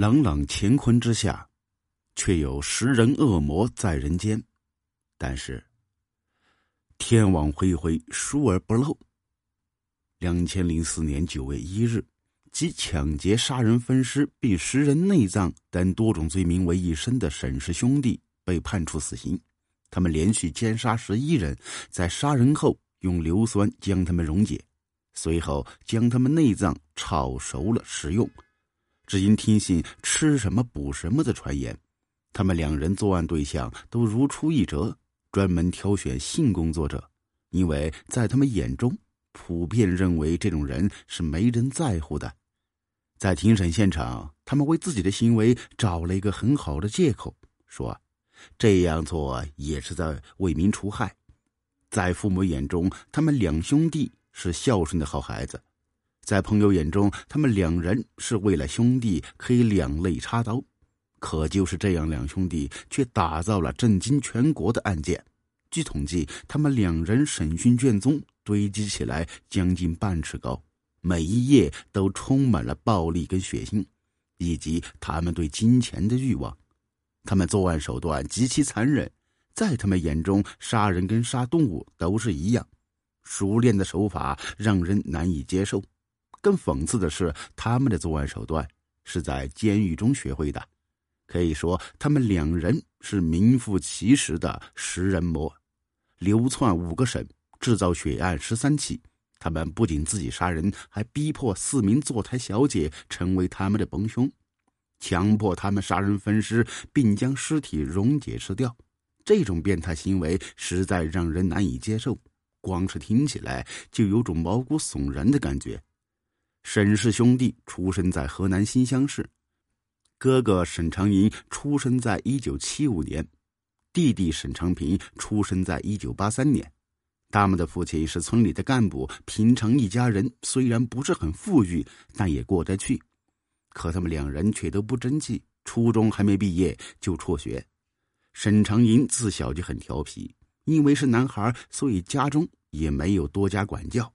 朗朗乾坤之下，却有食人恶魔在人间。但是，天网恢恢，疏而不漏。两千零四年九月一日，集抢劫、杀人、分尸并食人内脏等多种罪名为一身的沈氏兄弟被判处死刑。他们连续奸杀十一人，在杀人后用硫酸将他们溶解，随后将他们内脏炒熟了食用。只因听信吃什么补什么的传言，他们两人作案对象都如出一辙，专门挑选性工作者，因为在他们眼中，普遍认为这种人是没人在乎的。在庭审现场，他们为自己的行为找了一个很好的借口，说这样做也是在为民除害。在父母眼中，他们两兄弟是孝顺的好孩子。在朋友眼中，他们两人是为了兄弟可以两肋插刀，可就是这样，两兄弟却打造了震惊全国的案件。据统计，他们两人审讯卷宗堆积起来将近半尺高，每一页都充满了暴力跟血腥，以及他们对金钱的欲望。他们作案手段极其残忍，在他们眼中，杀人跟杀动物都是一样，熟练的手法让人难以接受。更讽刺的是，他们的作案手段是在监狱中学会的，可以说他们两人是名副其实的食人魔。流窜五个省，制造血案十三起，他们不仅自己杀人，还逼迫四名坐台小姐成为他们的帮凶，强迫他们杀人分尸，并将尸体溶解吃掉。这种变态行为实在让人难以接受，光是听起来就有种毛骨悚然的感觉。沈氏兄弟出生在河南新乡市，哥哥沈长银出生在一九七五年，弟弟沈长平出生在一九八三年。他们的父亲是村里的干部，平常一家人虽然不是很富裕，但也过得去。可他们两人却都不争气，初中还没毕业就辍学。沈长银自小就很调皮，因为是男孩，所以家中也没有多加管教。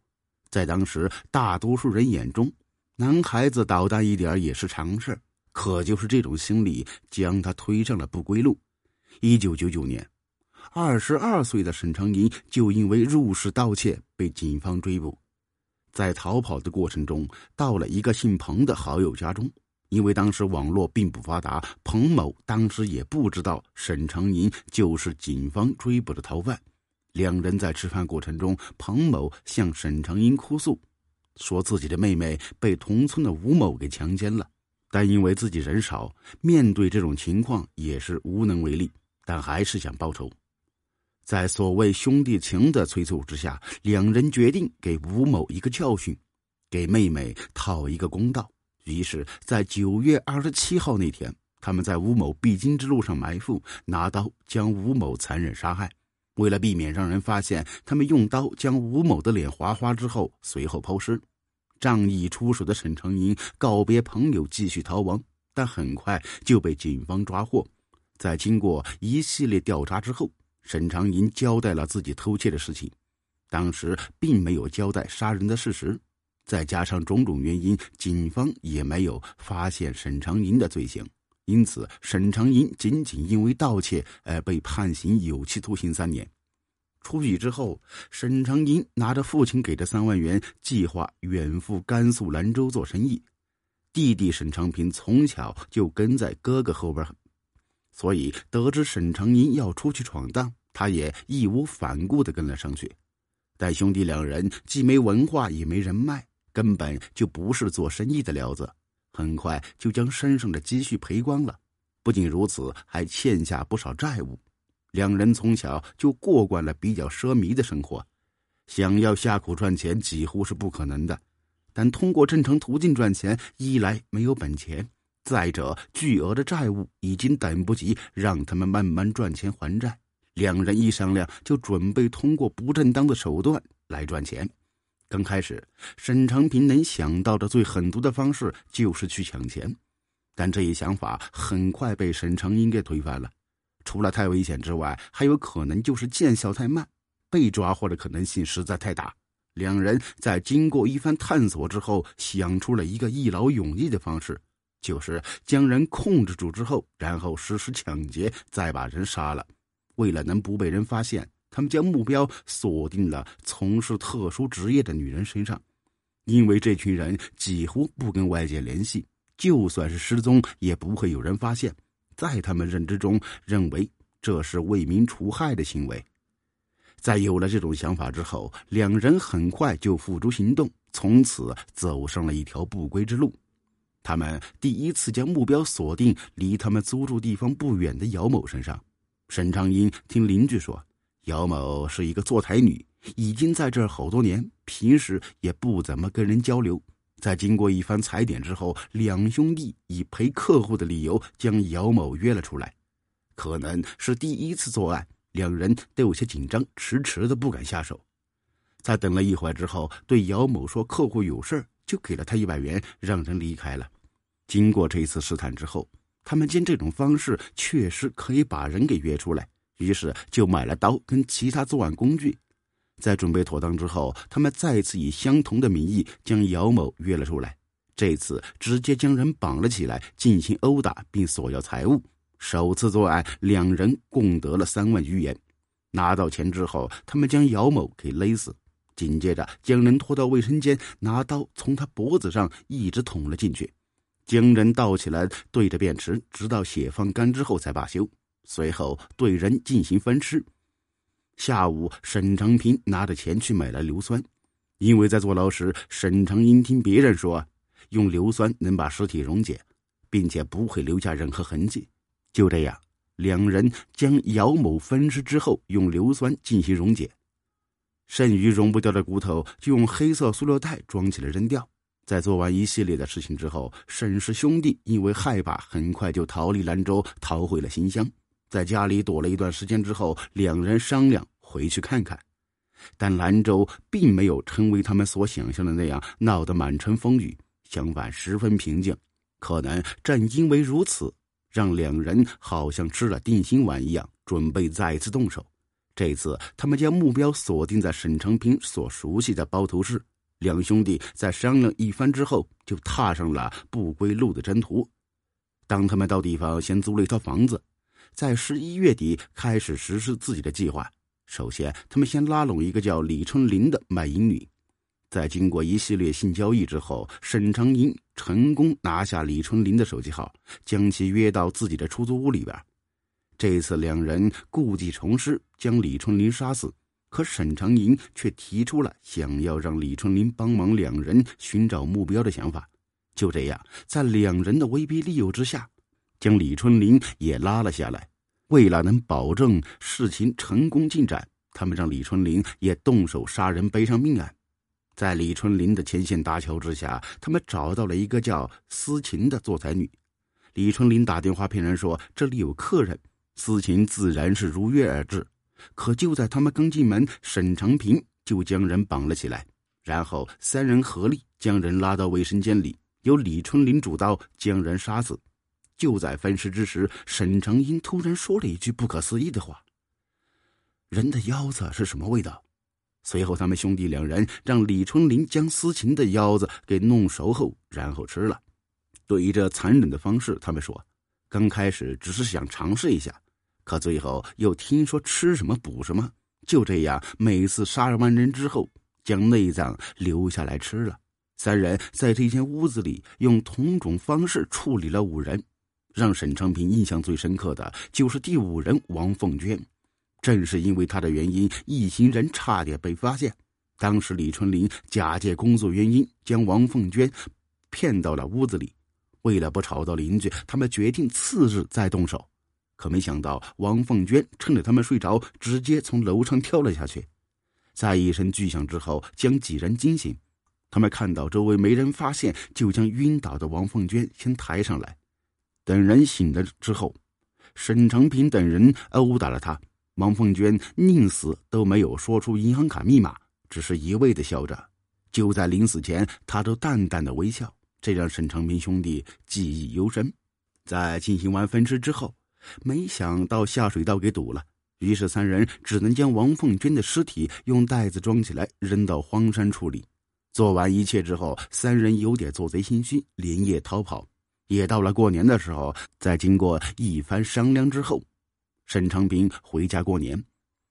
在当时，大多数人眼中，男孩子捣蛋一点也是常事。可就是这种心理，将他推上了不归路。一九九九年，二十二岁的沈长银就因为入室盗窃被警方追捕。在逃跑的过程中，到了一个姓彭的好友家中。因为当时网络并不发达，彭某当时也不知道沈长银就是警方追捕的逃犯。两人在吃饭过程中，彭某向沈长英哭诉，说自己的妹妹被同村的吴某给强奸了，但因为自己人少，面对这种情况也是无能为力，但还是想报仇。在所谓兄弟情的催促之下，两人决定给吴某一个教训，给妹妹讨一个公道。于是，在九月二十七号那天，他们在吴某必经之路上埋伏，拿刀将吴某残忍杀害。为了避免让人发现，他们用刀将吴某的脸划花之后，随后抛尸。仗义出手的沈长英告别朋友，继续逃亡，但很快就被警方抓获。在经过一系列调查之后，沈长银交代了自己偷窃的事情，当时并没有交代杀人的事实。再加上种种原因，警方也没有发现沈长银的罪行。因此，沈长银仅仅因为盗窃而被判刑有期徒刑三年。出狱之后，沈长银拿着父亲给的三万元，计划远赴甘肃兰州做生意。弟弟沈长平从小就跟在哥哥后边，所以得知沈长银要出去闯荡，他也义无反顾的跟了上去。但兄弟两人既没文化也没人脉，根本就不是做生意的料子。很快就将身上的积蓄赔光了，不仅如此，还欠下不少债务。两人从小就过惯了比较奢靡的生活，想要下苦赚钱几乎是不可能的。但通过正常途径赚钱，一来没有本钱，再者巨额的债务已经等不及让他们慢慢赚钱还债。两人一商量，就准备通过不正当的手段来赚钱。刚开始，沈长平能想到的最狠毒的方式就是去抢钱，但这一想法很快被沈长英给推翻了。除了太危险之外，还有可能就是见效太慢，被抓获的可能性实在太大。两人在经过一番探索之后，想出了一个一劳永逸的方式，就是将人控制住之后，然后实施抢劫，再把人杀了。为了能不被人发现，他们将目标锁定了从事特殊职业的女人身上，因为这群人几乎不跟外界联系，就算是失踪也不会有人发现。在他们认知中，认为这是为民除害的行为。在有了这种想法之后，两人很快就付诸行动，从此走上了一条不归之路。他们第一次将目标锁定离他们租住地方不远的姚某身上。沈长英听邻居说，姚某是一个坐台女，已经在这儿好多年，平时也不怎么跟人交流。在经过一番踩点之后，两兄弟以陪客户的理由将姚某约了出来。可能是第一次作案，两人都有些紧张，迟迟的不敢下手。在等了一会儿之后，对姚某说：“客户有事就给了他一百元，让人离开了。”经过这一次试探之后，他们见这种方式确实可以把人给约出来，于是就买了刀跟其他作案工具。在准备妥当之后，他们再次以相同的名义将姚某约了出来。这次直接将人绑了起来，进行殴打并索要财物。首次作案，两人共得了三万余元。拿到钱之后，他们将姚某给勒死，紧接着将人拖到卫生间，拿刀从他脖子上一直捅了进去，将人倒起来对着便池，直到血放干之后才罢休。随后对人进行分尸。下午，沈长平拿着钱去买了硫酸，因为在坐牢时，沈长英听别人说，用硫酸能把尸体溶解，并且不会留下任何痕迹。就这样，两人将姚某分尸之后，用硫酸进行溶解，剩余溶不掉的骨头就用黑色塑料袋装起来扔掉。在做完一系列的事情之后，沈氏兄弟因为害怕，很快就逃离兰州，逃回了新乡。在家里躲了一段时间之后，两人商量回去看看，但兰州并没有成为他们所想象的那样闹得满城风雨，相反十分平静。可能正因为如此，让两人好像吃了定心丸一样，准备再次动手。这次他们将目标锁定在沈长平所熟悉的包头市。两兄弟在商量一番之后，就踏上了不归路的征途。当他们到地方，先租了一套房子。在十一月底开始实施自己的计划。首先，他们先拉拢一个叫李春林的卖淫女，在经过一系列性交易之后，沈长英成功拿下李春林的手机号，将其约到自己的出租屋里边。这次两人故技重施，将李春林杀死。可沈长英却提出了想要让李春林帮忙两人寻找目标的想法。就这样，在两人的威逼利诱之下。将李春林也拉了下来，为了能保证事情成功进展，他们让李春林也动手杀人，背上命案。在李春林的牵线搭桥之下，他们找到了一个叫思琴的做才女。李春林打电话骗人说这里有客人，思琴自然是如约而至。可就在他们刚进门，沈长平就将人绑了起来，然后三人合力将人拉到卫生间里，由李春林主刀将人杀死。就在分尸之时，沈长英突然说了一句不可思议的话：“人的腰子是什么味道？”随后，他们兄弟两人让李春林将思琴的腰子给弄熟后，然后吃了。对于这残忍的方式，他们说：“刚开始只是想尝试一下，可最后又听说吃什么补什么，就这样每次杀人完人之后，将内脏留下来吃了。”三人在这间屋子里用同种方式处理了五人。让沈昌平印象最深刻的就是第五人王凤娟，正是因为她的原因，一行人差点被发现。当时李春林假借工作原因，将王凤娟骗到了屋子里。为了不吵到邻居，他们决定次日再动手。可没想到，王凤娟趁着他们睡着，直接从楼上跳了下去，在一声巨响之后，将几人惊醒。他们看到周围没人发现，就将晕倒的王凤娟先抬上来。等人醒了之后，沈长平等人殴打了他。王凤娟宁死都没有说出银行卡密码，只是一味的笑着。就在临死前，他都淡淡的微笑，这让沈长平兄弟记忆犹深。在进行完分尸之后，没想到下水道给堵了，于是三人只能将王凤娟的尸体用袋子装起来，扔到荒山处理。做完一切之后，三人有点做贼心虚，连夜逃跑。也到了过年的时候，在经过一番商量之后，沈长平回家过年，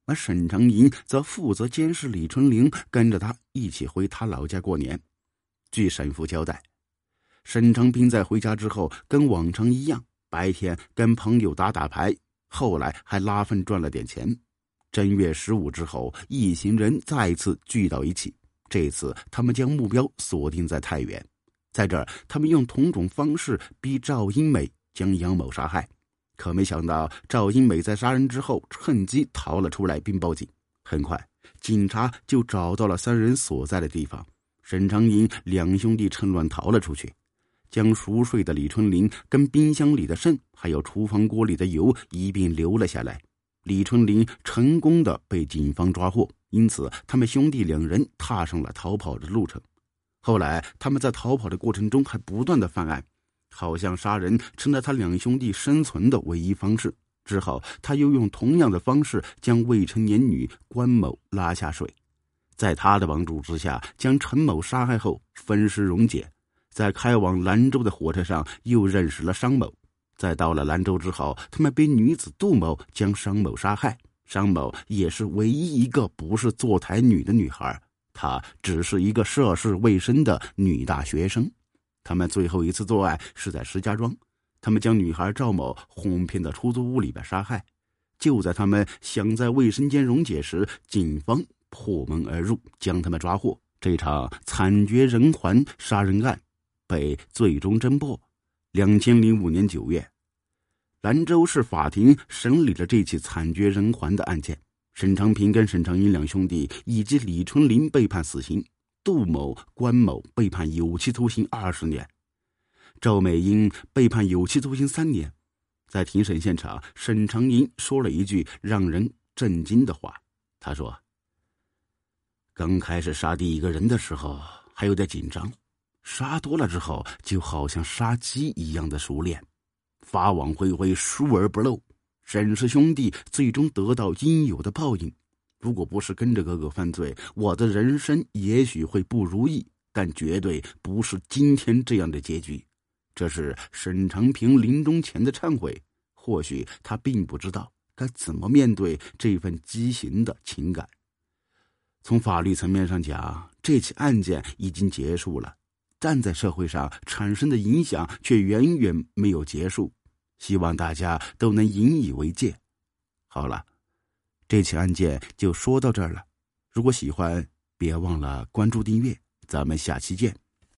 而沈长银则负责监视李春玲，跟着他一起回他老家过年。据沈父交代，沈长平在回家之后，跟往常一样，白天跟朋友打打牌，后来还拉粪赚了点钱。正月十五之后，一行人再次聚到一起，这次他们将目标锁定在太原。在这儿，他们用同种方式逼赵英美将杨某杀害，可没想到赵英美在杀人之后趁机逃了出来，并报警。很快，警察就找到了三人所在的地方。沈长银两兄弟趁乱逃了出去，将熟睡的李春林跟冰箱里的肾还有厨房锅里的油一并留了下来。李春林成功的被警方抓获，因此他们兄弟两人踏上了逃跑的路程。后来，他们在逃跑的过程中还不断的犯案，好像杀人成了他两兄弟生存的唯一方式。之后，他又用同样的方式将未成年女关某拉下水，在他的帮助之下，将陈某杀害后分尸溶解。在开往兰州的火车上，又认识了商某。在到了兰州之后，他们被女子杜某将商某杀害。商某也是唯一一个不是坐台女的女孩。她只是一个涉世未深的女大学生，他们最后一次做爱是在石家庄，他们将女孩赵某哄骗到出租屋里边杀害。就在他们想在卫生间溶解时，警方破门而入，将他们抓获。这场惨绝人寰杀人案被最终侦破。两千零五年九月，兰州市法庭审理了这起惨绝人寰的案件。沈长平跟沈长英两兄弟以及李春林被判死刑，杜某、关某被判有期徒刑二十年，赵美英被判有期徒刑三年。在庭审现场，沈长英说了一句让人震惊的话：“他说，刚开始杀第一个人的时候还有点紧张，杀多了之后就好像杀鸡一样的熟练，法网恢恢，疏而不漏。”沈氏兄弟最终得到应有的报应。如果不是跟着哥哥犯罪，我的人生也许会不如意，但绝对不是今天这样的结局。这是沈长平临终前的忏悔。或许他并不知道该怎么面对这份畸形的情感。从法律层面上讲，这起案件已经结束了，但在社会上产生的影响却远远没有结束。希望大家都能引以为戒。好了，这起案件就说到这儿了。如果喜欢，别忘了关注订阅。咱们下期见。